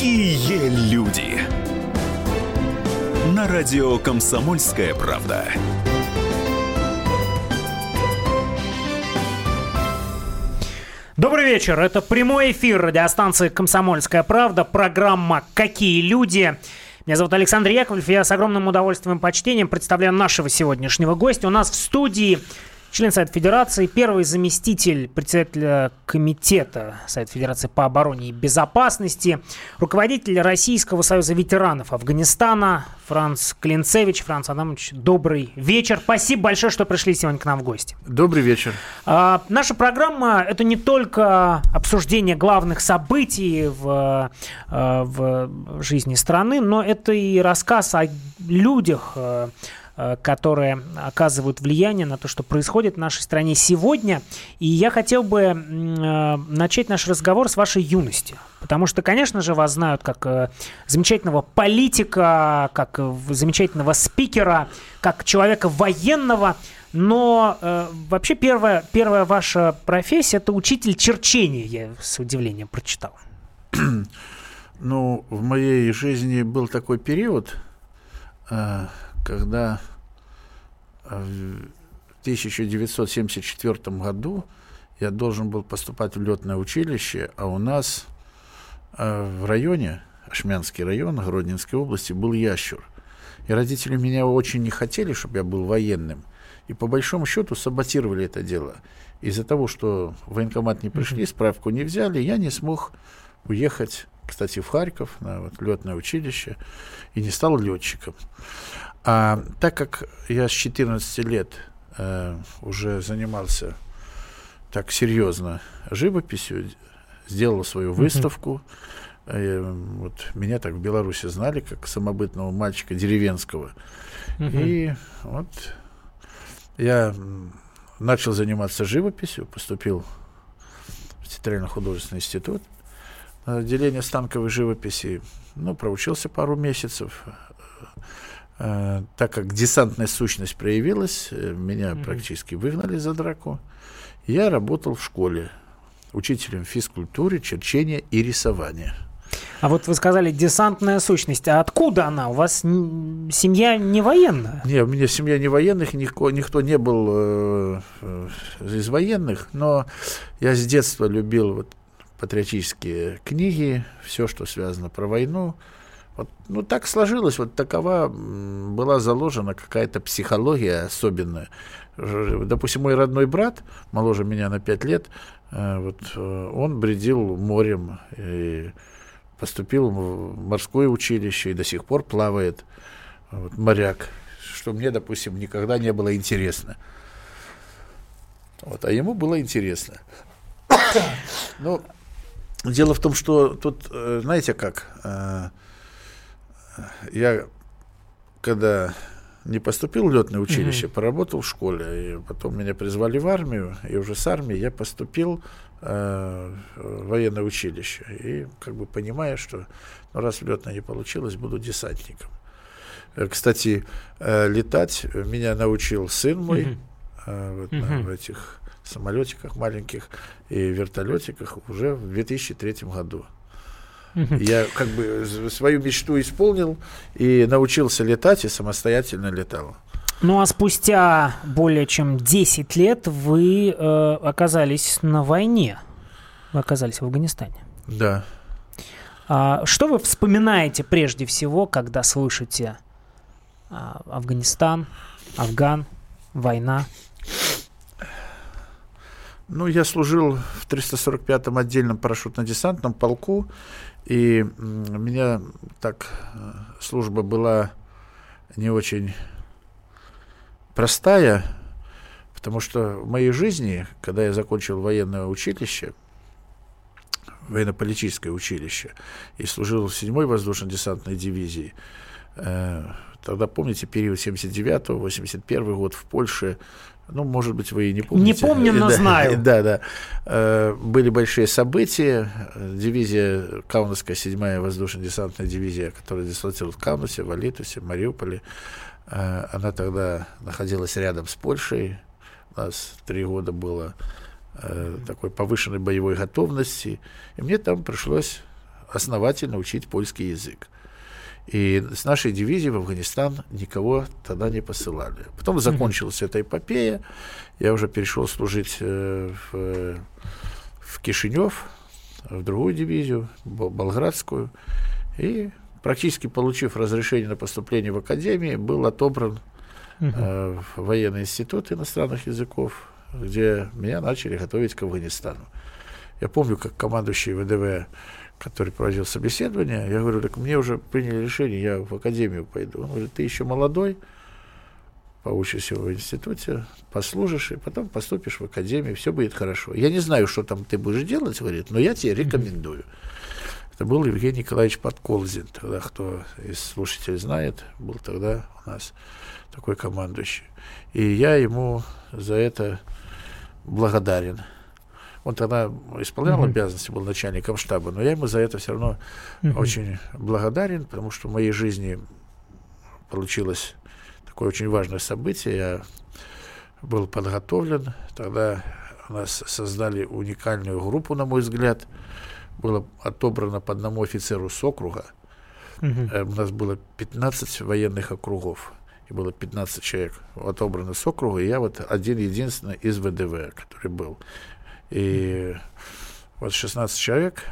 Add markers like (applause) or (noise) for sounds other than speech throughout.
Какие люди! На радио «Комсомольская правда». Добрый вечер. Это прямой эфир радиостанции «Комсомольская правда». Программа «Какие люди?». Меня зовут Александр Яковлев. Я с огромным удовольствием и почтением представляю нашего сегодняшнего гостя. У нас в студии член Совета Федерации, первый заместитель председателя комитета Совета Федерации по обороне и безопасности, руководитель Российского союза ветеранов Афганистана Франц Клинцевич. Франц Адамович, добрый вечер. Спасибо большое, что пришли сегодня к нам в гости. Добрый вечер. А, наша программа – это не только обсуждение главных событий в, а, в жизни страны, но это и рассказ о людях, а, которые оказывают влияние на то, что происходит в нашей стране сегодня. И я хотел бы э, начать наш разговор с вашей юности. Потому что, конечно же, вас знают как э, замечательного политика, как замечательного спикера, как человека военного. Но э, вообще первая, первая ваша профессия – это учитель черчения, я с удивлением прочитал. Ну, в моей жизни был такой период, э, когда в 1974 году я должен был поступать в летное училище, а у нас э, в районе, Ашмянский район Гродненской области, был ящур. И родители меня очень не хотели, чтобы я был военным. И по большому счету саботировали это дело. Из-за того, что в военкомат не пришли, справку не взяли, я не смог уехать, кстати, в Харьков, на вот, летное училище, и не стал летчиком. А так как я с 14 лет э, уже занимался так серьезно живописью, сделал свою выставку, э, вот меня так в Беларуси знали как самобытного мальчика деревенского. И вот я начал заниматься живописью, поступил в Театрально-художественный институт, отделение станковой живописи, ну, проучился пару месяцев, Э, так как десантная сущность проявилась, э, меня mm-hmm. практически выгнали за драку. Я работал в школе учителем физкультуры, черчения и рисования. А вот вы сказали десантная сущность. А откуда она? У вас семья не военная? Не, у меня семья не военных, никто, никто не был э, э, из военных, но я с детства любил вот патриотические книги, все, что связано про войну. Вот, ну, так сложилось, вот такова была заложена какая-то психология особенная. Допустим, мой родной брат, моложе меня на 5 лет, э, вот, э, он бредил морем и поступил в морское училище и до сих пор плавает вот, моряк, что мне, допустим, никогда не было интересно. Вот, а ему было интересно. Но (coughs) ну, дело в том, что тут, э, знаете как, я когда не поступил в летное училище, mm-hmm. поработал в школе, и потом меня призвали в армию, и уже с армии я поступил э, в военное училище. И как бы понимая, что ну, раз в летное не получилось, буду десантником. Э, кстати, э, летать меня научил сын мой mm-hmm. э, вот, mm-hmm. на, в этих самолетиках маленьких и вертолетиках уже в 2003 году. Я как бы свою мечту исполнил и научился летать и самостоятельно летал. Ну а спустя более чем 10 лет вы э, оказались на войне. Вы оказались в Афганистане. Да. А, что вы вспоминаете прежде всего, когда слышите а, Афганистан, Афган, война? Ну, я служил в 345-м отдельном парашютно-десантном полку, и у меня так э, служба была не очень простая, потому что в моей жизни, когда я закончил военное училище, военно-политическое училище, и служил в 7-й воздушно-десантной дивизии, э, тогда, помните, период 79-81 год в Польше, ну, может быть, вы и не помните. Не помню, но (laughs) да, знаю. (laughs) Да, да. Э, были большие события. Дивизия, Каунасская 7-я воздушно-десантная дивизия, которая дислоцировалась в Каунусе, в Алитусе, в Мариуполе, э, она тогда находилась рядом с Польшей. У нас три года было э, такой повышенной боевой готовности. И мне там пришлось основательно учить польский язык. И с нашей дивизии в Афганистан никого тогда не посылали. Потом закончилась эта эпопея. Я уже перешел служить э, в, в Кишинев, в другую дивизию, Болградскую. И практически получив разрешение на поступление в академию, был отобран э, в военный институт иностранных языков, где меня начали готовить к Афганистану. Я помню, как командующий ВДВ который проводил собеседование, я говорю, так мне уже приняли решение, я в академию пойду. Он говорит, ты еще молодой, поучишься в институте, послужишь, и потом поступишь в академию, все будет хорошо. Я не знаю, что там ты будешь делать, говорит, но я тебе рекомендую. Это был Евгений Николаевич Подколзин, тогда, кто из слушателей знает, был тогда у нас такой командующий. И я ему за это благодарен. Он тогда исполнял mm-hmm. обязанности, был начальником штаба, но я ему за это все равно mm-hmm. очень благодарен, потому что в моей жизни получилось такое очень важное событие. Я был подготовлен. Тогда у нас создали уникальную группу, на мой взгляд. Было отобрано по одному офицеру с округа. Mm-hmm. У нас было 15 военных округов. И было 15 человек отобраны с округа. И я вот один единственный из ВДВ, который был. И вот 16 человек,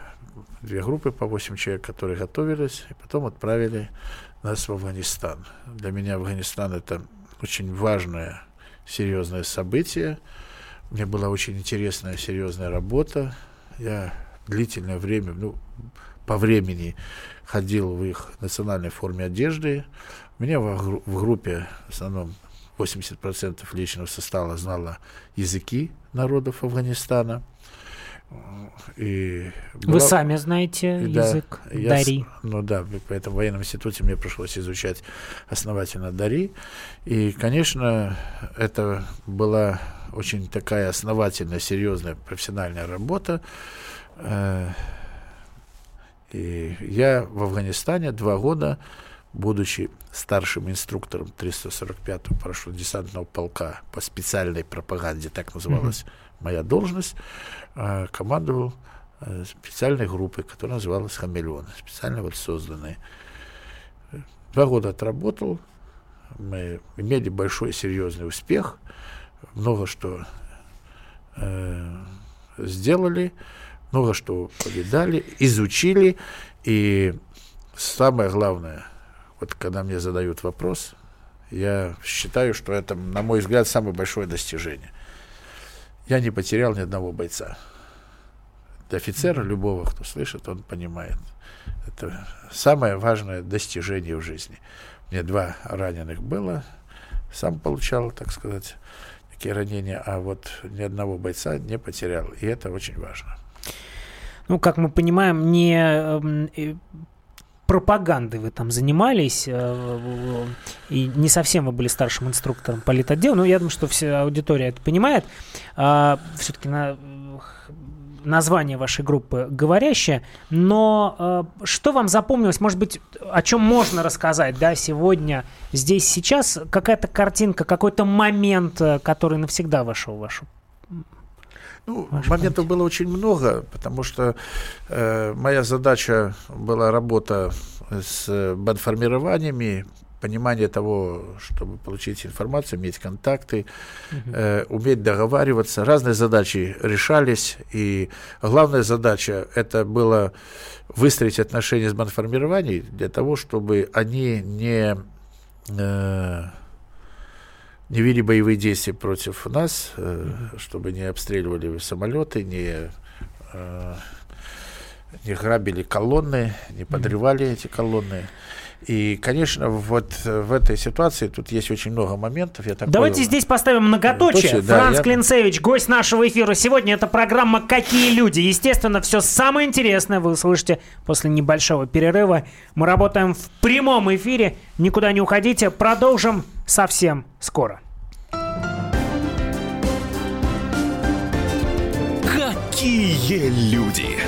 две группы по 8 человек, которые готовились, и потом отправили нас в Афганистан. Для меня Афганистан это очень важное, серьезное событие. Мне была очень интересная, серьезная работа. Я длительное время, ну, по времени ходил в их национальной форме одежды. Меня в, в группе в основном 80% личного состава знало языки народов Афганистана. И была... Вы сами знаете да, язык я, Дари? Ну да, поэтому в военном институте мне пришлось изучать основательно Дари. И, конечно, это была очень такая основательная, серьезная профессиональная работа. Э, и я в Афганистане два года будучи старшим инструктором 345-го парашютно-десантного полка по специальной пропаганде, так называлась mm-hmm. моя должность, а, командовал э, специальной группой, которая называлась «Хамелеон», специально вот созданной. Два года отработал, мы имели большой серьезный успех, много что э, сделали, много что повидали, изучили, и самое главное – вот когда мне задают вопрос, я считаю, что это, на мой взгляд, самое большое достижение. Я не потерял ни одного бойца. Офицера любого, кто слышит, он понимает. Это самое важное достижение в жизни. Мне два раненых было, сам получал, так сказать, такие ранения, а вот ни одного бойца не потерял. И это очень важно. Ну, как мы понимаем, не пропагандой вы там занимались, э, и не совсем вы были старшим инструктором политотдела, но я думаю, что вся аудитория это понимает. А, Все-таки на название вашей группы говорящее, но э, что вам запомнилось, может быть, о чем можно рассказать, да, сегодня, здесь, сейчас, какая-то картинка, какой-то момент, э, который навсегда вошел в вашу ну, моментов было очень много, потому что э, моя задача была работа с бандформированиями, понимание того, чтобы получить информацию, иметь контакты, э, уметь договариваться. Разные задачи решались, и главная задача это было выстроить отношения с бандформированием для того, чтобы они не э, не вели боевые действия против нас, э, чтобы не обстреливали самолеты, не, э, не грабили колонны, не подрывали эти колонны. И, конечно, вот в этой ситуации тут есть очень много моментов. Я так Давайте здесь поставим многоточие. Точно, Франц да, Клинцевич, я... гость нашего эфира. Сегодня это программа «Какие люди?». Естественно, все самое интересное вы услышите после небольшого перерыва. Мы работаем в прямом эфире. Никуда не уходите. Продолжим совсем скоро. Какие люди?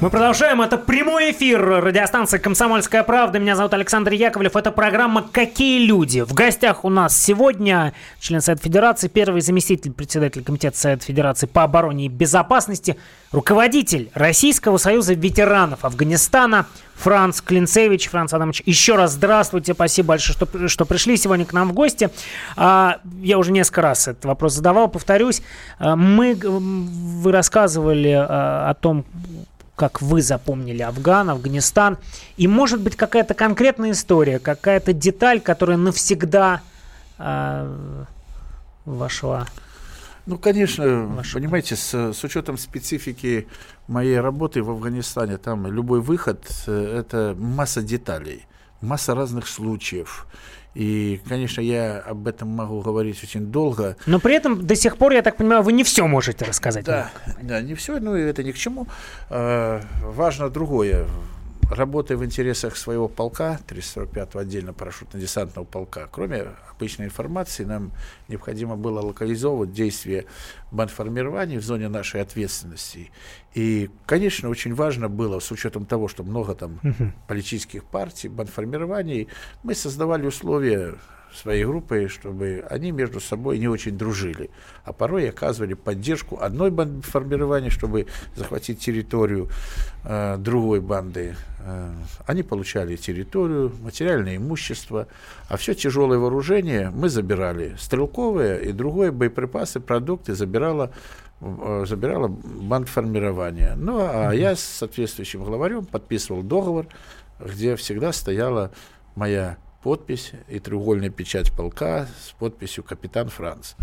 Мы продолжаем. Это прямой эфир радиостанции «Комсомольская правда». Меня зовут Александр Яковлев. Это программа «Какие люди?». В гостях у нас сегодня член Совета Федерации, первый заместитель председателя Комитета Совета Федерации по обороне и безопасности, руководитель Российского союза ветеранов Афганистана Франц Клинцевич. Франц Адамович, еще раз здравствуйте. Спасибо большое, что, что пришли сегодня к нам в гости. А, я уже несколько раз этот вопрос задавал, повторюсь. А, мы, вы рассказывали а, о том, как вы запомнили Афган, Афганистан. И может быть какая-то конкретная история, какая-то деталь, которая навсегда э, вошла. Ну, конечно, Ваша... понимаете, с, с учетом специфики моей работы в Афганистане, там любой выход э, это масса деталей, масса разных случаев. И, конечно, я об этом могу говорить очень долго. Но при этом до сих пор, я так понимаю, вы не все можете рассказать. Да, да не все, но это ни к чему. А, важно другое работая в интересах своего полка, 345-го отдельно парашютно-десантного полка, кроме обычной информации, нам необходимо было локализовывать действия бандформирования в зоне нашей ответственности. И, конечно, очень важно было, с учетом того, что много там политических партий, бандформирований, мы создавали условия своей группой, чтобы они между собой не очень дружили, а порой оказывали поддержку одной банды формирования, чтобы захватить территорию э, другой банды. Э, они получали территорию, материальное имущество, а все тяжелое вооружение мы забирали. Стрелковые и другое боеприпасы, продукты забирала э, забирала бандформирование. Ну, а я с соответствующим главарем подписывал договор, где всегда стояла моя подпись и треугольная печать полка с подписью «Капитан Франц».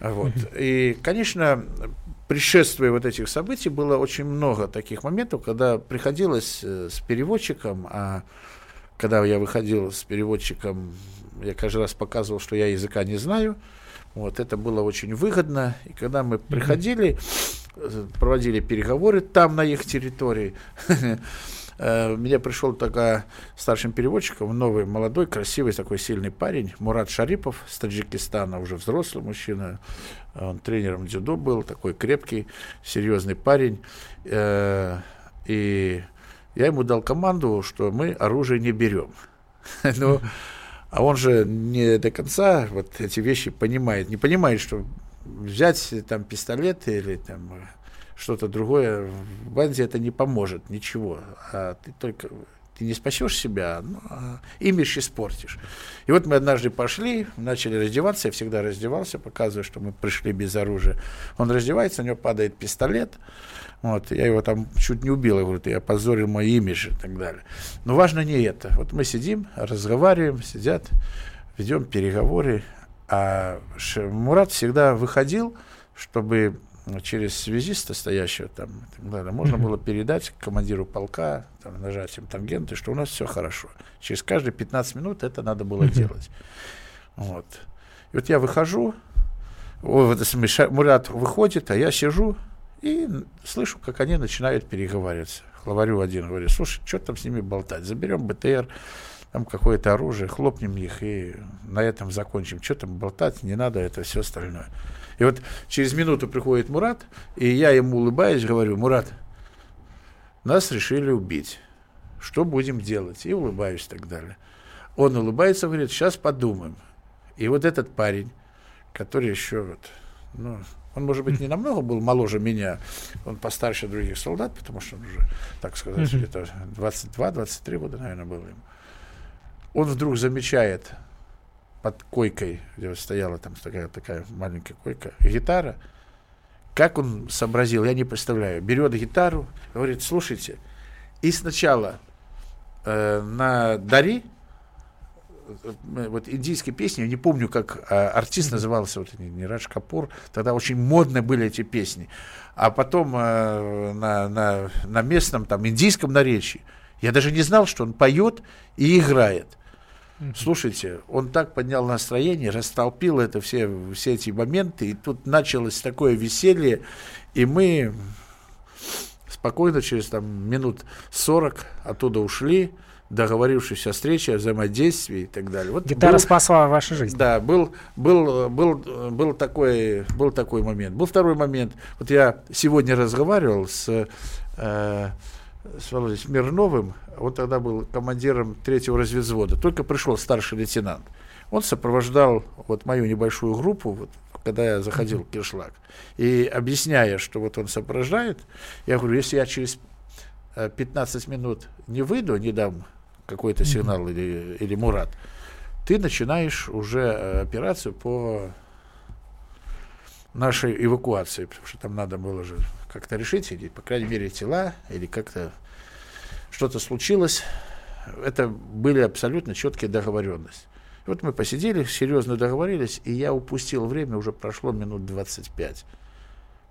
Вот. И, конечно, предшествуя вот этих событий было очень много таких моментов, когда приходилось э, с переводчиком, а когда я выходил с переводчиком, я каждый раз показывал, что я языка не знаю. Вот, это было очень выгодно. И когда мы приходили, э, проводили переговоры там, на их территории, (laughs) Э, меня пришел такая старшим переводчиком, новый, молодой, красивый, такой сильный парень, Мурат Шарипов с Таджикистана, уже взрослый мужчина. Он тренером дзюдо был, такой крепкий, серьезный парень. Э, и я ему дал команду, что мы оружие не берем. (laughs) Ну, а он же не до конца вот эти вещи понимает. Не понимает, что взять там пистолет или там что-то другое, в банде это не поможет, ничего. А ты только ты не спасешь себя, ну, а имидж испортишь. И вот мы однажды пошли, начали раздеваться, я всегда раздевался, показываю, что мы пришли без оружия. Он раздевается, у него падает пистолет, вот, я его там чуть не убил, я говорю, ты опозорил мой имидж и так далее. Но важно не это. Вот мы сидим, разговариваем, сидят, ведем переговоры, а Мурат всегда выходил, чтобы через связиста, стоящего там, далее, можно было передать командиру полка там, нажатием тангенты, что у нас все хорошо. Через каждые 15 минут это надо было делать. Вот. И вот я выхожу, вот, Мурат выходит, а я сижу и слышу, как они начинают переговариваться. Главарю один говорит, слушай, что там с ними болтать? Заберем БТР, там какое-то оружие, хлопнем их и на этом закончим. Что там болтать, не надо это все остальное. И вот через минуту приходит Мурат, и я ему улыбаюсь, говорю, Мурат, нас решили убить. Что будем делать? И улыбаюсь и так далее. Он улыбается, говорит, сейчас подумаем. И вот этот парень, который еще вот, ну, он, может быть, не намного был моложе меня, он постарше других солдат, потому что он уже, так сказать, где-то 22-23 года, наверное, был ему. Он вдруг замечает под койкой, где стояла там такая, такая маленькая койка, гитара. Как он сообразил, я не представляю. Берет гитару, говорит, слушайте, и сначала э, на Дари э, вот индийские песни, я не помню, как а, артист назывался, вот не Радж Капур, тогда очень модны были эти песни. А потом а, на, на, на местном, там, индийском наречии, я даже не знал, что он поет и играет. Слушайте, он так поднял настроение, растолпил это все, все эти моменты, и тут началось такое веселье, и мы спокойно через там, минут 40 оттуда ушли, договорившись о встрече, о взаимодействии и так далее. Вот Гитара был, спасла вашу жизнь. Да, был, был, был, был, такой, был такой момент. Был второй момент. Вот я сегодня разговаривал с, э, с Володей Смирновым, он тогда был командиром третьего разведвзвода, только пришел старший лейтенант. Он сопровождал вот мою небольшую группу, вот, когда я заходил в Киршлаг. И объясняя, что вот он сопровождает, я говорю, если я через 15 э, минут не выйду, не дам какой-то сигнал или, или Мурат, ты начинаешь уже э, операцию по нашей эвакуации, потому что там надо было же как-то решить, или, по крайней мере, тела, или как-то что-то случилось. Это были абсолютно четкие договоренности. И вот мы посидели, серьезно договорились, и я упустил время, уже прошло минут 25.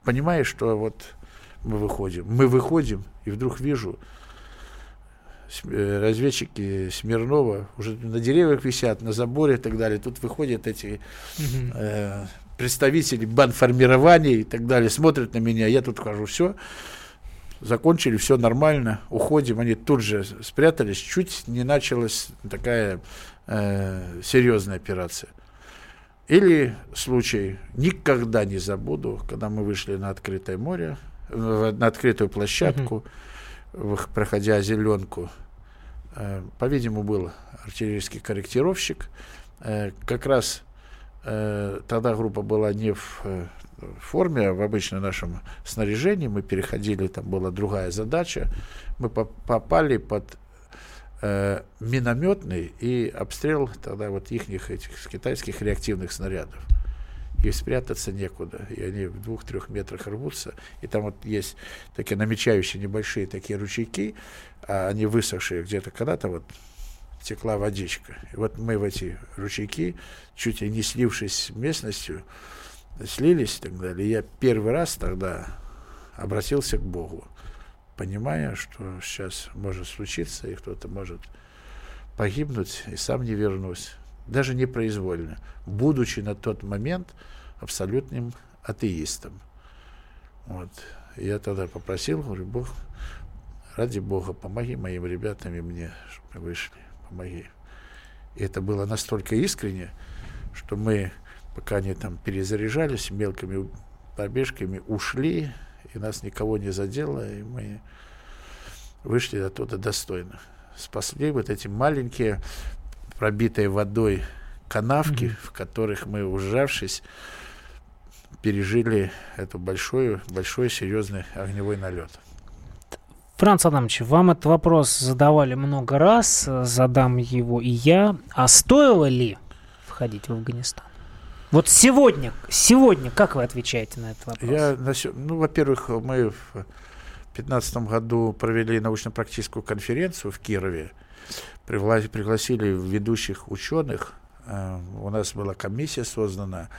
Понимаешь, что вот мы выходим. Мы выходим, и вдруг вижу, Э, разведчики Смирнова уже на деревьях висят, на заборе и так далее. Тут выходят эти э, представители банформирования и так далее, смотрят на меня, я тут хожу, все, закончили, все нормально, уходим, они тут же спрятались, чуть не началась такая э, серьезная операция. Или случай, никогда не забуду, когда мы вышли на открытое море, на открытую площадку, uh проходя зеленку, э, по-видимому, был артиллерийский корректировщик. Э, как раз тогда группа была не в форме, а в обычном нашем снаряжении. Мы переходили, там была другая задача. Мы попали под минометный и обстрел тогда вот их этих китайских реактивных снарядов и спрятаться некуда. И они в двух-трех метрах рвутся. И там вот есть такие намечающие небольшие такие ручейки, а они высохшие где-то когда-то вот текла водичка. И вот мы в эти ручейки, чуть ли не слившись с местностью, слились и так далее. И я первый раз тогда обратился к Богу, понимая, что сейчас может случиться, и кто-то может погибнуть, и сам не вернусь даже непроизвольно, будучи на тот момент абсолютным атеистом. Вот. Я тогда попросил, говорю, Бог, ради Бога, помоги моим ребятам и мне, чтобы вышли, помоги. И это было настолько искренне, что мы, пока они там перезаряжались мелкими пробежками, ушли, и нас никого не задело, и мы вышли оттуда достойно. Спасли вот эти маленькие пробитые водой канавки, mm-hmm. в которых мы, ужавшись, пережили эту большой, большой серьезный огневой налет. Франц Адамович, вам этот вопрос задавали много раз, задам его и я. А стоило ли входить в Афганистан? Вот сегодня, сегодня, как вы отвечаете на этот вопрос? Я, ну, во-первых, мы в 2015 году провели научно-практическую конференцию в Кирове, пригласили ведущих ученых. Э, у нас была комиссия создана,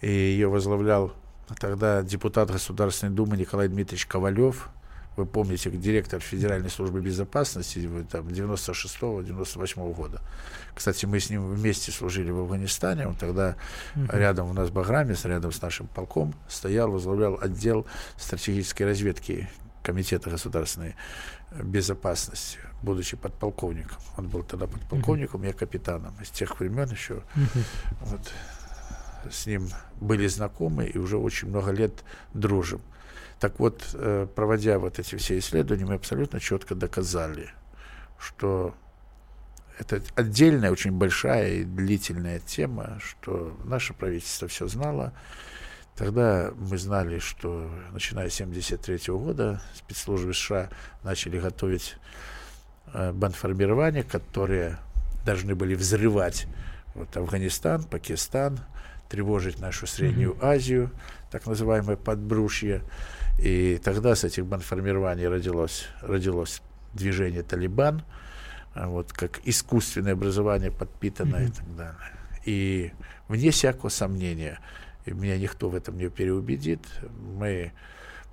и ее возглавлял тогда депутат Государственной Думы Николай Дмитриевич Ковалев. Вы помните, директор Федеральной службы безопасности там, 96-98 года. Кстати, мы с ним вместе служили в Афганистане. Он тогда uh-huh. рядом у нас Баграмис, рядом с нашим полком, стоял, возглавлял отдел стратегической разведки Комитета государственной безопасности, будучи подполковником. Он был тогда подполковником, uh-huh. я капитаном. Из тех времен еще uh-huh. вот, с ним были знакомы и уже очень много лет дружим. Так вот, э, проводя вот эти все исследования, мы абсолютно четко доказали, что это отдельная, очень большая и длительная тема, что наше правительство все знало, Тогда мы знали, что начиная с 1973 года спецслужбы США начали готовить э, бандформирования, которые должны были взрывать вот, Афганистан, Пакистан, тревожить нашу Среднюю. Азию, так называемое подбрушье. И тогда с этих бандформирований родилось, родилось движение «Талибан». а вот как искусственное образование подпитанное mm-hmm. и так далее. И вне всякого сомнения, и меня никто в этом не переубедит, мы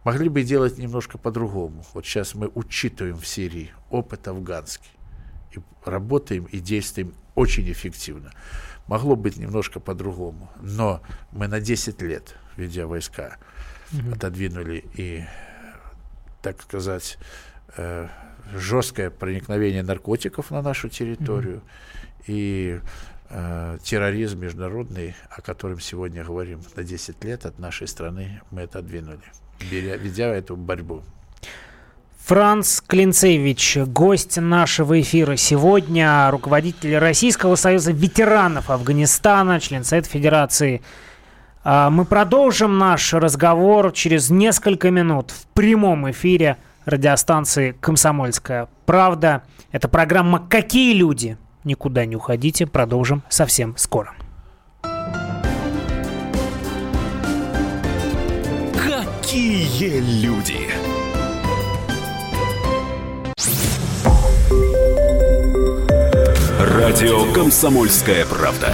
могли бы делать немножко по-другому. Вот сейчас мы учитываем в Сирии опыт афганский, и работаем и действуем очень эффективно. Могло быть немножко по-другому, но мы на 10 лет, ведя войска, mm-hmm. отодвинули и, так сказать, э, жесткое проникновение наркотиков на нашу территорию mm-hmm. и э, терроризм международный, о котором сегодня говорим, на 10 лет от нашей страны мы это отодвинули, беря, ведя эту борьбу. Франц Клинцевич, гость нашего эфира сегодня, руководитель Российского союза ветеранов Афганистана, член Совета Федерации. А, мы продолжим наш разговор через несколько минут в прямом эфире радиостанции «Комсомольская правда». Это программа «Какие люди?». Никуда не уходите, продолжим совсем скоро. Какие люди? Радио «Комсомольская правда».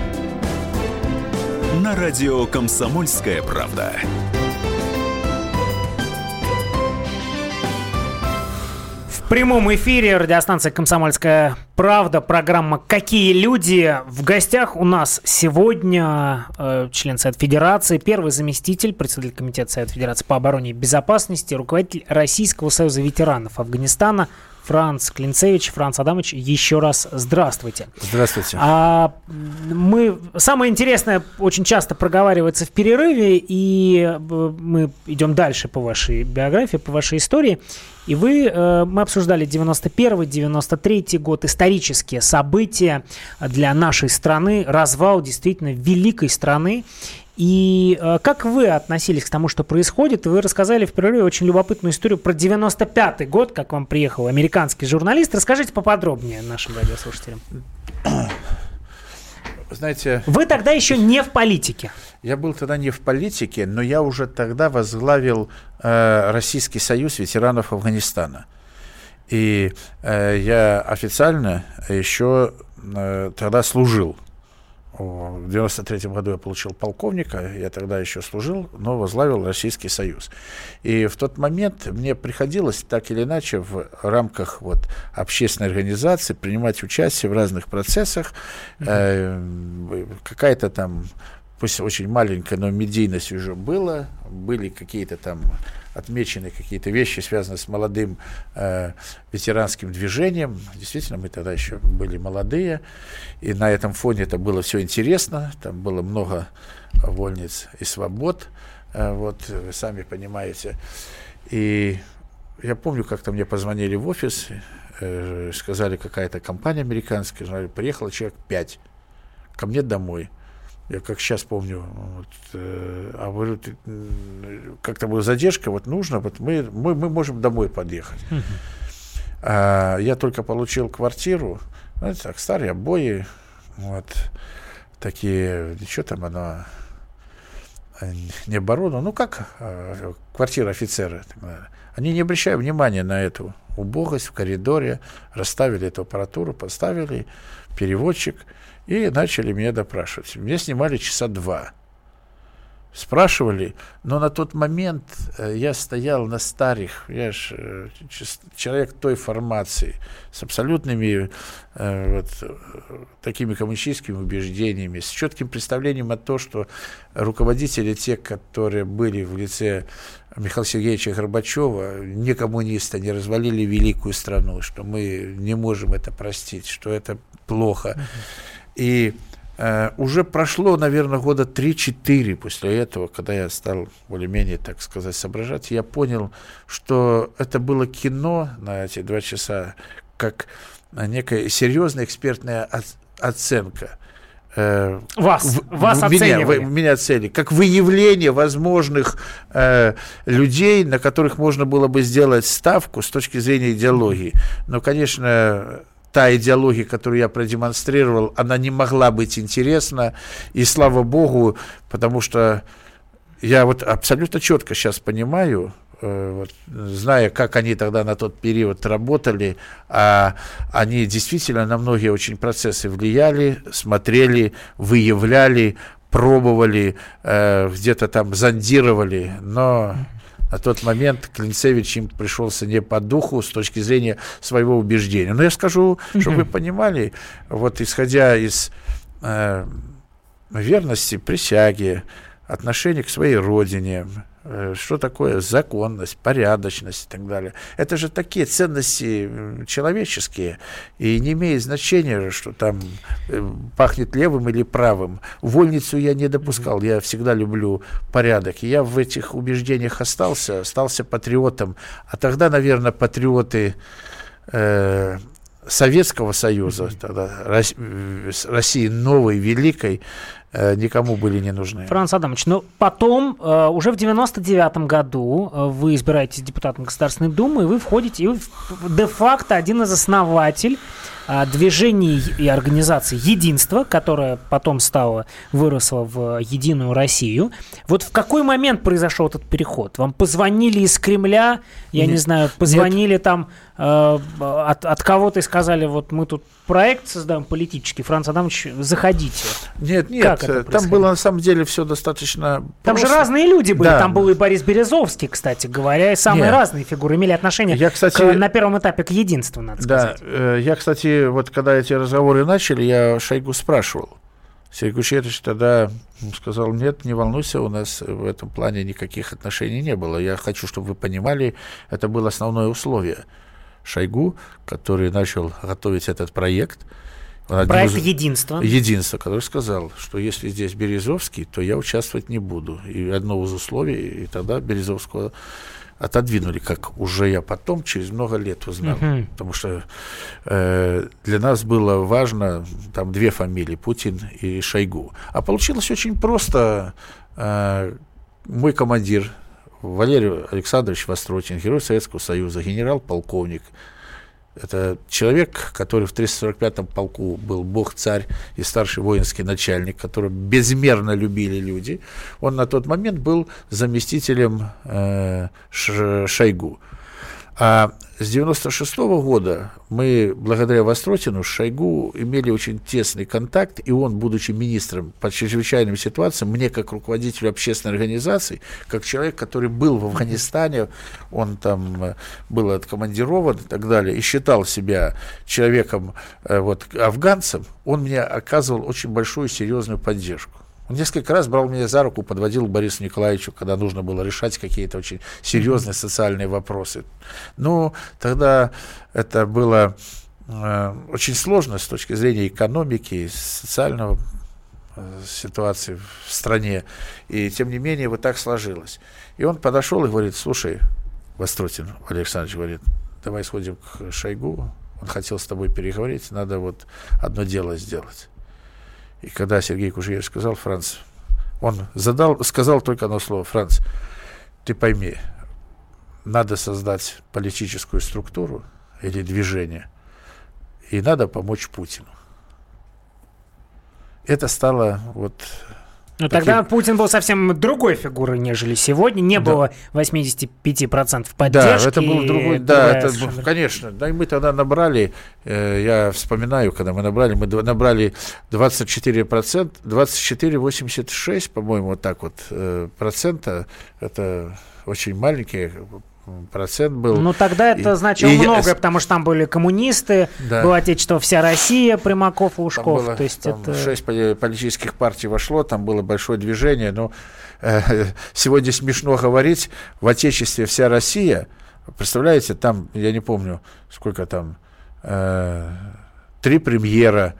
На радио «Комсомольская правда». В прямом эфире радиостанция «Комсомольская правда», программа «Какие люди?». В гостях у нас сегодня э, член Совета Федерации, первый заместитель, председатель Комитета Совета Федерации по обороне и безопасности, руководитель Российского союза ветеранов Афганистана Франц Клинцевич. Франц Адамович, еще раз здравствуйте. Здравствуйте. А, мы, самое интересное очень часто проговаривается в перерыве, и э, мы идем дальше по вашей биографии, по вашей истории. И вы, э, мы обсуждали 91-93 год, исторические события для нашей страны, развал действительно великой страны. И э, как вы относились к тому, что происходит? Вы рассказали в перерыве очень любопытную историю про 95-й год, как вам приехал американский журналист. Расскажите поподробнее нашим радиослушателям. Знаете... Вы тогда еще не в политике. Я был тогда не в политике, но я уже тогда возглавил э, Российский союз ветеранов Афганистана. И э, я официально еще э, тогда служил в 93 году я получил полковника, я тогда еще служил, но возглавил Российский Союз. И в тот момент мне приходилось так или иначе в рамках вот, общественной организации принимать участие в разных процессах. Mm-hmm. Э, какая-то там пусть очень маленькая, но медийность уже была, были какие-то там отмечены какие-то вещи, связанные с молодым э, ветеранским движением. Действительно, мы тогда еще были молодые, и на этом фоне это было все интересно, там было много вольниц и свобод, э, вот, вы сами понимаете. И я помню, как-то мне позвонили в офис, э, сказали, какая-то компания американская, приехало человек пять ко мне домой – я как сейчас помню, вот, э, а говорю, как-то была задержка, вот нужно, вот мы, мы, мы можем домой подъехать. Uh-huh. А, я только получил квартиру, ну, так, старые обои, вот, такие, что там она, не оборона, ну как а, квартира офицера. Они не обращают внимания на эту убогость в коридоре, расставили эту аппаратуру, поставили переводчик – и начали меня допрашивать. Меня снимали часа два. Спрашивали, но на тот момент э, я стоял на старых, я же э, человек той формации, с абсолютными э, вот, такими коммунистическими убеждениями, с четким представлением о том, что руководители, те, которые были в лице Михаила Сергеевича Горбачева, не коммунисты, не развалили великую страну, что мы не можем это простить, что это плохо. Uh-huh и э, уже прошло, наверное, года 3-4 после этого, когда я стал более-менее, так сказать, соображать, я понял, что это было кино на эти два часа, как некая серьезная экспертная оценка. Э, вас, в, вас меня, в, меня цели, как выявление возможных э, людей, на которых можно было бы сделать ставку с точки зрения идеологии. Но, конечно, та идеология, которую я продемонстрировал, она не могла быть интересна, и слава богу, потому что я вот абсолютно четко сейчас понимаю, Э, вот, зная, как они тогда на тот период работали, а они действительно на многие очень процессы влияли, смотрели, выявляли, пробовали, э, где-то там зондировали, но на тот момент Клинцевич им пришелся не по духу с точки зрения своего убеждения. Но я скажу, чтобы вы понимали, вот исходя из э, верности, присяги, отношения к своей родине, что такое законность, порядочность и так далее. Это же такие ценности человеческие, и не имеет значения, что там э, пахнет левым или правым. Вольницу я не допускал, я всегда люблю порядок. И я в этих убеждениях остался, остался патриотом. А тогда, наверное, патриоты э, Советского Союза, тогда России новой, великой, Э, никому были не нужны. Франц Адамович, ну потом, э, уже в 99 году э, вы избираетесь депутатом Государственной Думы, и вы входите, и вы де-факто один из основателей движений и организаций «Единство», которое потом стало, выросло в «Единую Россию». Вот в какой момент произошел этот переход? Вам позвонили из Кремля, я нет, не знаю, позвонили нет. там э, от, от кого-то и сказали, вот мы тут проект создаем политический, Франц Адамович, заходите. Нет, нет, там было на самом деле все достаточно Там просто. же разные люди были, да. там был и Борис Березовский, кстати говоря, и самые нет. разные фигуры имели отношение я, кстати, к, на первом этапе к единству, надо да, сказать. Э, я, кстати, вот когда эти разговоры начали, я Шойгу спрашивал, Сергей Кучетович тогда сказал, нет, не волнуйся, у нас в этом плане никаких отношений не было. Я хочу, чтобы вы понимали, это было основное условие. Шойгу, который начал готовить этот проект. Проект из... «Единство». «Единство», который сказал, что если здесь Березовский, то я участвовать не буду. И одно из условий, и тогда Березовского отодвинули, как уже я потом, через много лет узнал. Uh-huh. Потому что э, для нас было важно, там две фамилии, Путин и Шойгу. А получилось очень просто. Э, мой командир Валерий Александрович Востротин, герой Советского Союза, генерал-полковник. Это человек, который в 345-м полку был бог-царь и старший воинский начальник, которого безмерно любили люди. Он на тот момент был заместителем э, Шойгу. А с 96 -го года мы, благодаря Востротину, Шойгу имели очень тесный контакт, и он, будучи министром по чрезвычайным ситуациям, мне, как руководителю общественной организации, как человек, который был в Афганистане, он там э, был откомандирован и так далее, и считал себя человеком, э, вот, афганцем, он мне оказывал очень большую серьезную поддержку. Он несколько раз брал меня за руку, подводил Борису Николаевичу, когда нужно было решать какие-то очень серьезные социальные вопросы. Ну, тогда это было э, очень сложно с точки зрения экономики, социального э, ситуации в стране. И тем не менее вот так сложилось. И он подошел и говорит, слушай, Востротин Валерий Александрович говорит, давай сходим к Шойгу, он хотел с тобой переговорить, надо вот одно дело сделать. И когда Сергей Кужиев сказал, Франц, он задал, сказал только одно слово, Франц, ты пойми, надо создать политическую структуру или движение, и надо помочь Путину. Это стало вот но таким... тогда Путин был совсем другой фигурой, нежели сегодня. Не да. было 85% поддержки. Да, это был другой. Да, это, конечно. Да, и мы тогда набрали, э, я вспоминаю, когда мы набрали, мы набрали 24%, 24,86, по-моему, вот так вот, э, процента. Это очень маленькие процент был. Ну, тогда это значило и многое, я... потому что там были коммунисты, да. было Отечество «Вся Россия», Примаков и Ушков. Там было, то есть там это... Шесть политических партий вошло, там было большое движение, но (laughs) э, сегодня смешно говорить, в Отечестве «Вся Россия», представляете, там, я не помню, сколько там, э, три премьера,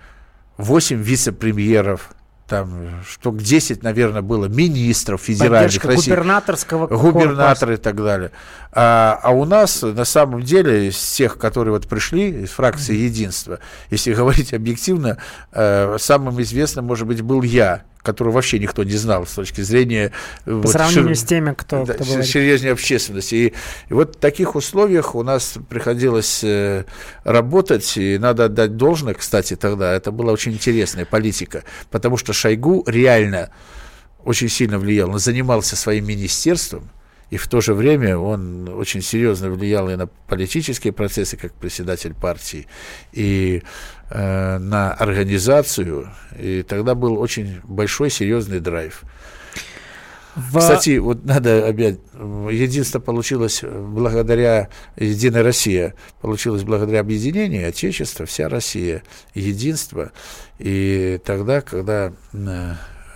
восемь вице-премьеров, там штук 10, наверное, было министров федеральных Поддержка России. губернаторского Губернаторы и так далее. А, а у нас, на самом деле, из тех, которые вот пришли из фракции «Единство», если (laughs) говорить объективно, э, самым известным, может быть, был я, которого вообще никто не знал с точки зрения... По вот, сравнению шир... с теми, кто, да, кто серьезнее общественности. И, и вот в таких условиях у нас приходилось э, работать, и надо отдать должное, кстати, тогда, это была очень интересная политика, потому что Шойгу реально очень сильно влиял, он занимался своим министерством, и в то же время он очень серьезно влиял и на политические процессы, как председатель партии, и э, на организацию. И тогда был очень большой, серьезный драйв. В... Кстати, вот надо опять, единство получилось благодаря Единая Россия, получилось благодаря объединению Отечества, вся Россия, единство. И тогда, когда э,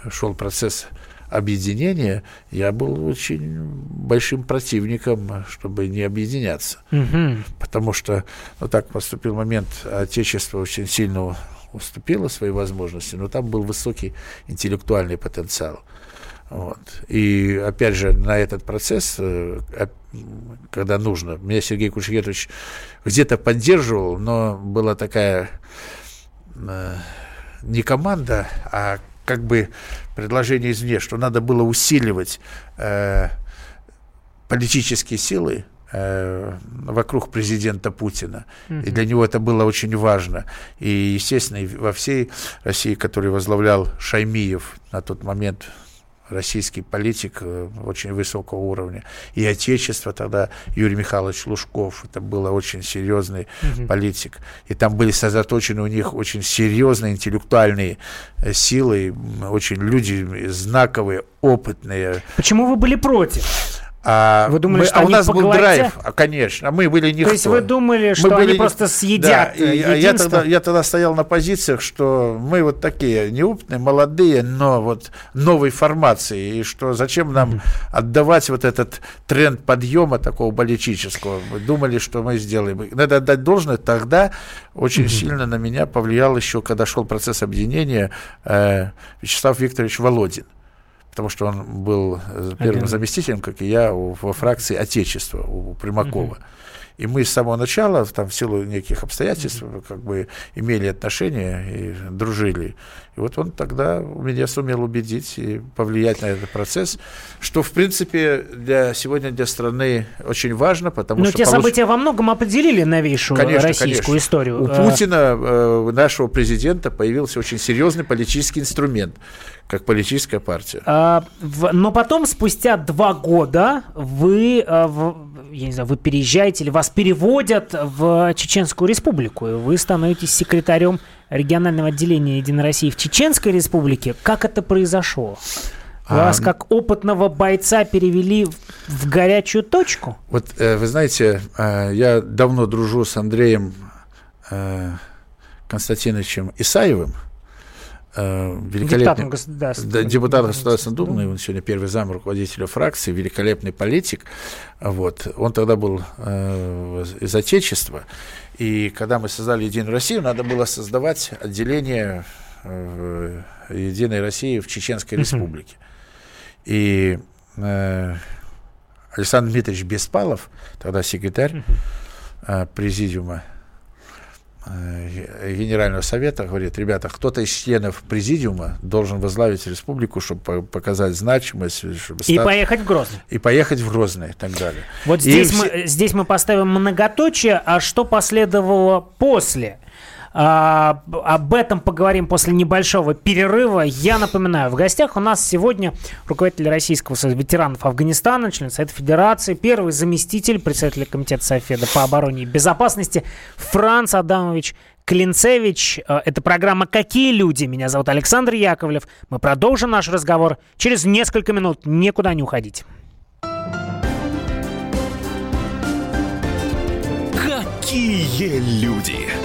шел процесс объединения, я был очень большим противником, чтобы не объединяться. Угу. Потому что, ну так поступил момент, Отечество очень сильно уступило свои возможности, но там был высокий интеллектуальный потенциал. Вот. И опять же, на этот процесс, э, когда нужно, меня Сергей Кушегетович где-то поддерживал, но была такая э, не команда, а как бы предложение извне, что надо было усиливать э, политические силы э, вокруг президента Путина. Mm-hmm. И для него это было очень важно. И, естественно, во всей России, который возглавлял Шаймиев на тот момент российский политик э, очень высокого уровня. И Отечество тогда, Юрий Михайлович Лужков, это был очень серьезный угу. политик. И там были сосредоточены у них очень серьезные интеллектуальные э, силы, очень люди знаковые, опытные. Почему вы были против? А, вы думали, мы, что а у нас был драйв, а, конечно, мы были никто. То есть вы думали, что мы они были... просто съедят да, я, тогда, я тогда стоял на позициях, что мы вот такие неопытные, молодые, но вот новой формации, и что зачем нам mm-hmm. отдавать вот этот тренд подъема такого политического. Мы думали, что мы сделаем. Надо отдать должное, тогда очень mm-hmm. сильно на меня повлиял еще, когда шел процесс объединения, э, Вячеслав Викторович Володин потому что он был э, первым Один. заместителем, как и я, во фракции Отечества у Примакова. Угу. И мы с самого начала, там, в силу неких обстоятельств, mm-hmm. как бы имели отношения и дружили. И вот он тогда меня сумел убедить и повлиять на этот процесс, что, в принципе, для сегодня для страны очень важно, потому Но что... Но те получ... события во многом определили новейшую конечно, российскую конечно. историю. У а. Путина, э, нашего президента, появился очень серьезный политический инструмент, как политическая партия. А, в, но потом, спустя два года, вы, а, в, я не знаю, вы переезжаете или вас переводят в Чеченскую республику, и вы становитесь секретарем регионального отделения Единой России в Чеченской республике. Как это произошло? Вас а, как опытного бойца перевели в горячую точку? Вот э, вы знаете, э, я давно дружу с Андреем э, Константиновичем Исаевым, э, великолепный депутат, депутат Государственной Думы, он сегодня первый зам руководителя фракции, великолепный политик. Вот. Он тогда был э, из Отечества. И когда мы создали Единую Россию, надо было создавать отделение э, Единой России в Чеченской Республике. И э, Александр Дмитриевич Беспалов, тогда секретарь э, президиума Генерального совета говорит, ребята, кто-то из членов президиума должен возглавить республику, чтобы показать значимость. Чтобы и стать... поехать в Грозный. И поехать в Грозный и так далее. Вот здесь, и... мы, здесь мы поставим многоточие, а что последовало после? А, об этом поговорим после небольшого перерыва. Я напоминаю, в гостях у нас сегодня руководитель Российского союза ветеранов Афганистана, член Совета Федерации, первый заместитель председателя Комитета Софеда по обороне и безопасности Франц Адамович Клинцевич. А, это программа «Какие люди?». Меня зовут Александр Яковлев. Мы продолжим наш разговор через несколько минут. Никуда не уходить. Какие люди?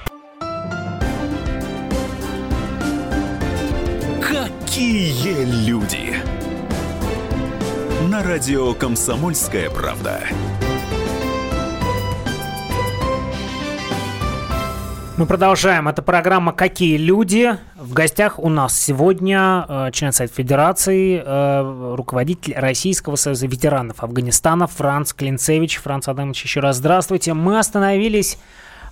Какие люди! На радио «Комсомольская правда». Мы продолжаем. Это программа «Какие люди?». В гостях у нас сегодня э, член Совета Федерации, э, руководитель Российского союза ветеранов Афганистана Франц Клинцевич. Франц Адамович, еще раз здравствуйте. Мы остановились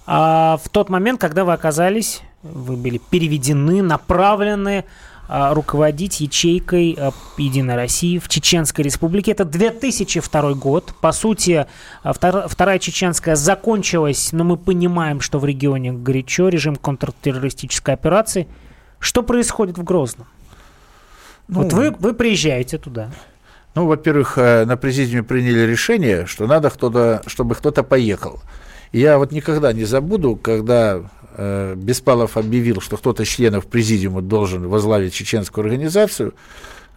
э, в тот момент, когда вы оказались, вы были переведены, направлены а, руководить ячейкой а, Единой России в Чеченской Республике. Это 2002 год. По сути, а, Вторая Чеченская закончилась, но мы понимаем, что в регионе горячо, режим контртеррористической операции. Что происходит в Грозном? Ну, вот вы, вы приезжаете туда. Ну, во-первых, э, на президиуме приняли решение, что надо кто-то, чтобы кто-то поехал. Я вот никогда не забуду, когда э, Беспалов объявил, что кто-то из членов президиума должен возглавить чеченскую организацию,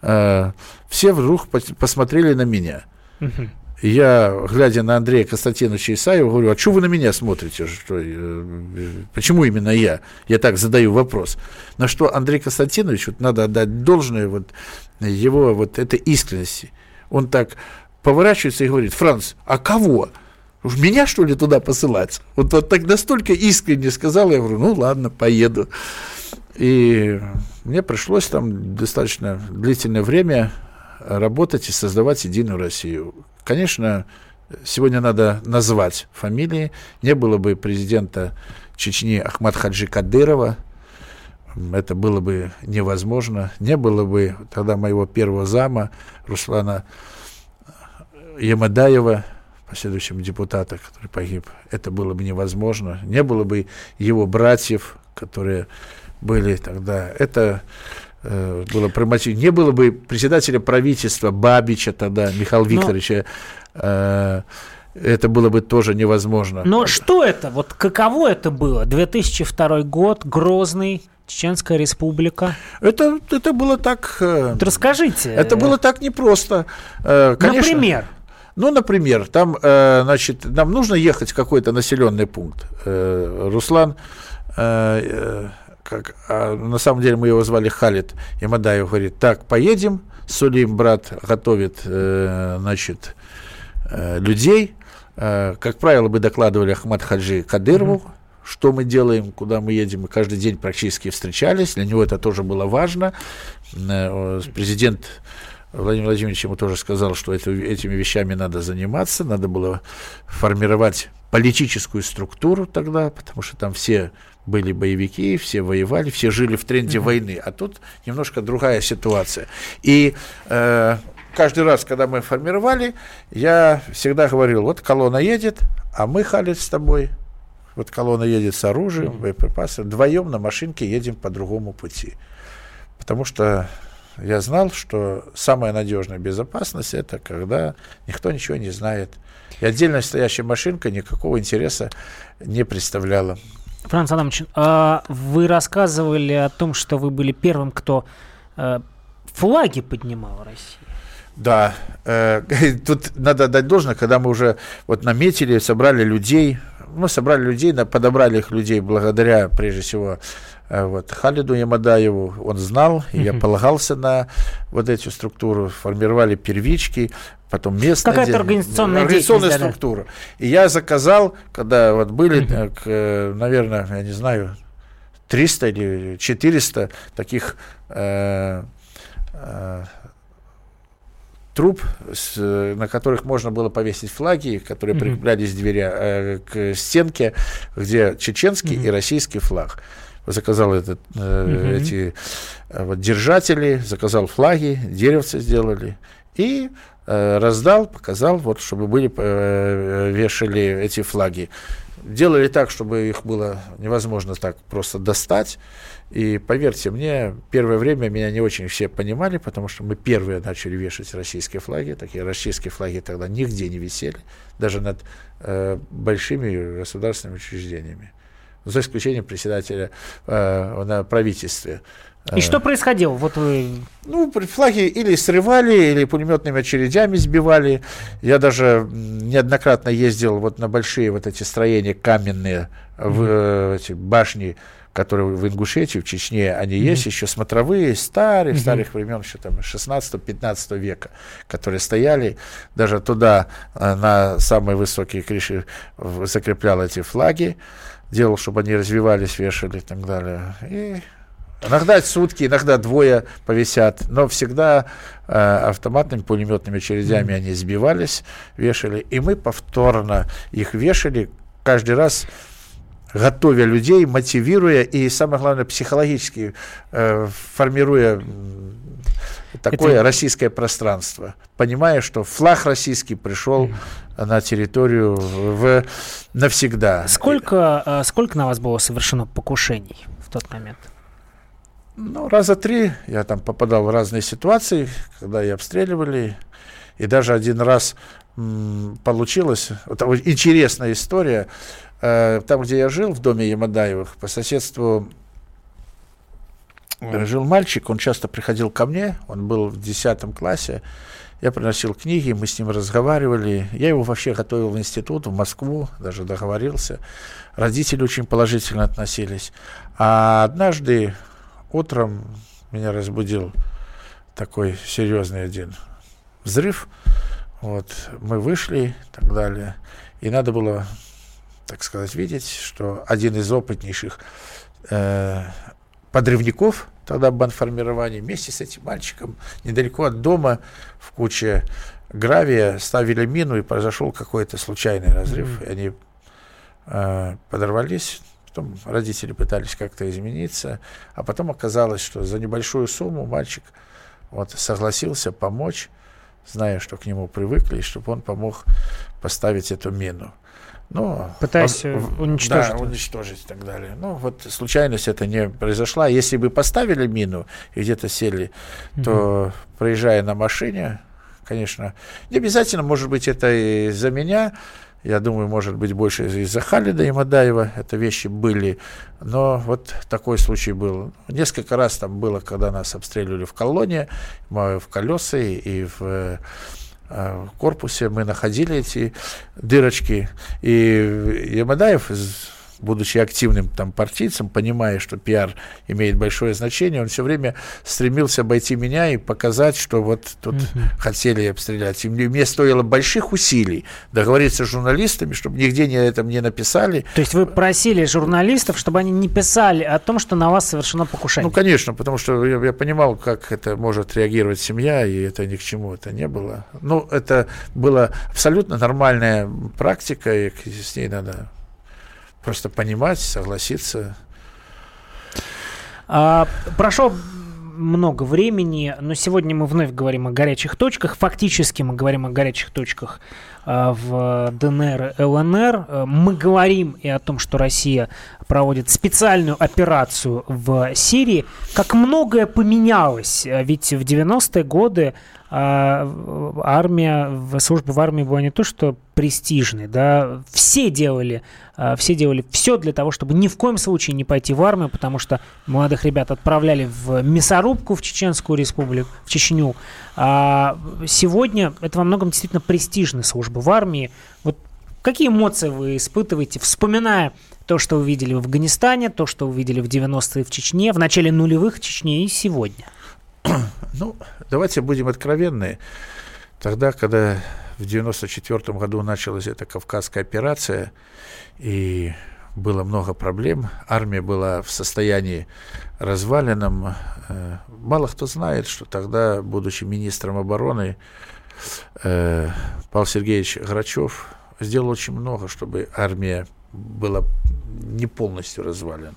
э, все вдруг посмотрели на меня. Я, глядя на Андрея Константиновича Исаева, говорю, а что вы на меня смотрите? Что, э, почему именно я? Я так задаю вопрос. На что Андрей Константинович, вот надо отдать должное вот его вот этой искренности. Он так поворачивается и говорит, Франц, а кого? Уж меня, что ли, туда посылать? Вот, вот так настолько искренне сказал, я говорю, ну ладно, поеду. И мне пришлось там достаточно длительное время работать и создавать Единую Россию. Конечно, сегодня надо назвать фамилии. Не было бы президента Чечни Ахмад Хаджи Кадырова, это было бы невозможно. Не было бы тогда моего первого зама Руслана Ямадаева, последующем депутата, который погиб, это было бы невозможно. Не было бы его братьев, которые были тогда. Это э, было промочи. Не было бы председателя правительства Бабича тогда, Михаила Викторовича. Э, это было бы тоже невозможно. Но что это? Вот каково это было? 2002 год, Грозный, Чеченская республика. Это, это было так... Э, вот расскажите. Это было так непросто. Э, конечно, Например? Ну, например, там, э, значит, нам нужно ехать в какой-то населенный пункт. Э, Руслан, э, как, а на самом деле мы его звали Халид Ямадаев, говорит, так, поедем, Сулим, брат, готовит, значит, людей. Как правило, мы докладывали Ахмад Хаджи Кадырову, mm-hmm что мы делаем, куда мы едем. Мы каждый день практически встречались. Для него это тоже было важно. Президент Владимир Владимирович ему тоже сказал, что это, этими вещами надо заниматься, надо было формировать политическую структуру тогда, потому что там все были боевики, все воевали, все жили в тренде mm-hmm. войны, а тут немножко другая ситуация. И э, каждый раз, когда мы формировали, я всегда говорил, вот колонна едет, а мы, Халид, с тобой, вот колонна едет с оружием, боеприпасами, вдвоем на машинке едем по другому пути. Потому что я знал, что самая надежная безопасность это когда никто ничего не знает. И отдельно стоящая машинка никакого интереса не представляла. Франц Адамович, а вы рассказывали о том, что вы были первым, кто э, флаги поднимал в России. Да, э, (laughs) тут надо дать должное, когда мы уже вот наметили, собрали людей, мы собрали людей, подобрали их людей благодаря, прежде всего, вот, Халиду Ямадаеву он знал, и я полагался на вот эту структуру, формировали первички, потом местная Какая-то организационная, организационная структура. Да. И я заказал, когда вот были, uh-huh. к, наверное, я не знаю, 300 или 400 таких э, э, труб, с, на которых можно было повесить флаги, которые mm-hmm. прикреплялись к, двери, э, к стенке, где чеченский mm-hmm. и российский флаг заказал этот, э, эти э, вот, держатели, заказал флаги, деревцы сделали. И э, раздал, показал, вот, чтобы были, э, вешали эти флаги. Делали так, чтобы их было невозможно так просто достать. И поверьте мне, первое время меня не очень все понимали, потому что мы первые начали вешать российские флаги. Такие российские флаги тогда нигде не висели, даже над э, большими государственными учреждениями. За исключением председателя э, на правительстве. И что происходило? Вот вы... Ну, флаги или срывали, или пулеметными очередями сбивали. Я даже неоднократно ездил вот на большие вот эти строения каменные, mm-hmm. в эти башни, которые в Ингушетии, в Чечне, они mm-hmm. есть еще смотровые, старые, mm-hmm. старых времен, еще там 16-15 века, которые стояли. Даже туда, э, на самые высокие крыши, закреплял эти флаги, делал, чтобы они развивались, вешали и так далее. И Иногда сутки, иногда двое повисят, но всегда э, автоматными пулеметными очередями mm-hmm. они сбивались, вешали, и мы повторно их вешали каждый раз готовя людей, мотивируя и, самое главное, психологически э, формируя такое Это... российское пространство, понимая, что флаг российский пришел mm. на территорию в навсегда. Сколько, э, сколько на вас было совершено покушений в тот момент? Ну, раза три я там попадал в разные ситуации, когда и обстреливали. И даже один раз м, получилось, вот интересная история, там, где я жил, в доме Ямадаевых, по соседству mm. жил мальчик, он часто приходил ко мне, он был в 10 классе, я приносил книги, мы с ним разговаривали. Я его вообще готовил в институт, в Москву, даже договорился. Родители очень положительно относились. А однажды утром меня разбудил такой серьезный один взрыв. Вот, мы вышли и так далее. И надо было, так сказать, видеть, что один из опытнейших э, подрывников тогда банформирования вместе с этим мальчиком недалеко от дома в куче гравия ставили мину и произошел какой-то случайный разрыв. Mm-hmm. И они э, подорвались Потом родители пытались как-то измениться, а потом оказалось, что за небольшую сумму мальчик вот, согласился помочь, зная, что к нему привыкли, и чтобы он помог поставить эту мину. Ну, Пытаясь он, уничтожить. Да, уничтожить и так далее. Ну, вот случайность это не произошла. Если бы поставили мину и где-то сели, угу. то, проезжая на машине, конечно, не обязательно, может быть, это и за меня, я думаю, может быть, больше из-за Халида и Мадаева это вещи были. Но вот такой случай был. Несколько раз там было, когда нас обстреливали в колонне, в колеса и в э, в корпусе мы находили эти дырочки. И Ямадаев будучи активным там партийцем, понимая, что пиар имеет большое значение, он все время стремился обойти меня и показать, что вот тут uh-huh. хотели обстрелять. И мне, мне стоило больших усилий договориться с журналистами, чтобы нигде не этом не написали. То есть вы просили журналистов, чтобы они не писали о том, что на вас совершено покушение? Ну, конечно, потому что я, я понимал, как это может реагировать семья, и это ни к чему это не было. Ну, это была абсолютно нормальная практика, и с ней надо Просто понимать, согласиться. А, прошло много времени, но сегодня мы вновь говорим о горячих точках. Фактически мы говорим о горячих точках а, в ДНР и ЛНР. Мы говорим и о том, что Россия проводит специальную операцию в Сирии. Как многое поменялось, ведь в 90-е годы а, армия, служба в армии была не то, что престижной, да, все делали, а, все делали все для того, чтобы ни в коем случае не пойти в армию, потому что молодых ребят отправляли в мясорубку в Чеченскую республику, в Чечню. А сегодня это во многом действительно престижная служба в армии. Вот какие эмоции вы испытываете, вспоминая то, что вы видели в Афганистане, то, что вы видели в 90-е в Чечне, в начале нулевых в Чечне и сегодня? Ну, давайте будем откровенны. Тогда, когда в 94 году началась эта Кавказская операция, и было много проблем, армия была в состоянии разваленном. Э, мало кто знает, что тогда, будучи министром обороны, э, Павел Сергеевич Грачев сделал очень много, чтобы армия была не полностью развалена.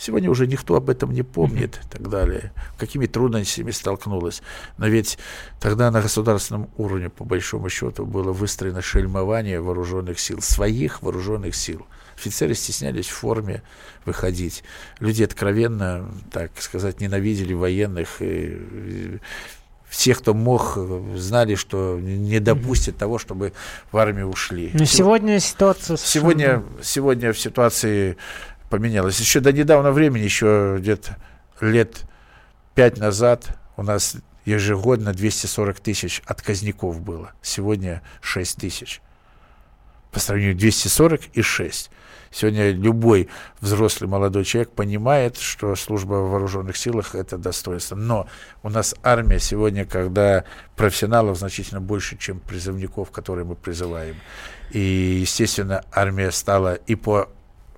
Сегодня уже никто об этом не помнит и так далее. Какими трудностями столкнулась. Но ведь тогда на государственном уровне, по большому счету, было выстроено шельмование вооруженных сил, своих вооруженных сил. Офицеры стеснялись в форме выходить. Люди откровенно, так сказать, ненавидели военных. И, все, кто мог, знали, что не допустят того, чтобы в армию ушли. Но сегодня ситуация... Сегодня, сегодня в ситуации поменялась. Еще до недавнего времени, еще где-то лет пять назад у нас ежегодно 240 тысяч отказников было. Сегодня 6 тысяч. По сравнению 240 и 6. Сегодня любой взрослый молодой человек понимает, что служба в вооруженных силах – это достоинство. Но у нас армия сегодня, когда профессионалов значительно больше, чем призывников, которые мы призываем. И, естественно, армия стала и по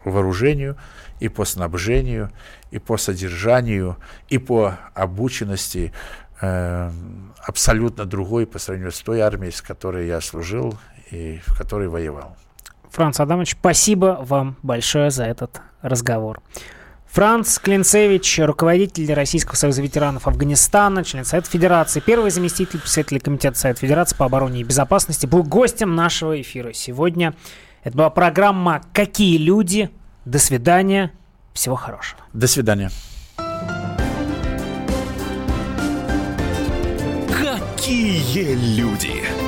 вооружению, и по снабжению, и по содержанию, и по обученности э, абсолютно другой по сравнению с той армией, с которой я служил и в которой воевал. Франц Адамович, спасибо вам большое за этот разговор. Франц Клинцевич, руководитель Российского союза ветеранов Афганистана, член Совета Федерации, первый заместитель председателя Комитета Совета Федерации по обороне и безопасности, был гостем нашего эфира сегодня. Это была программа «Какие люди?». До свидания. Всего хорошего. До свидания. Какие люди?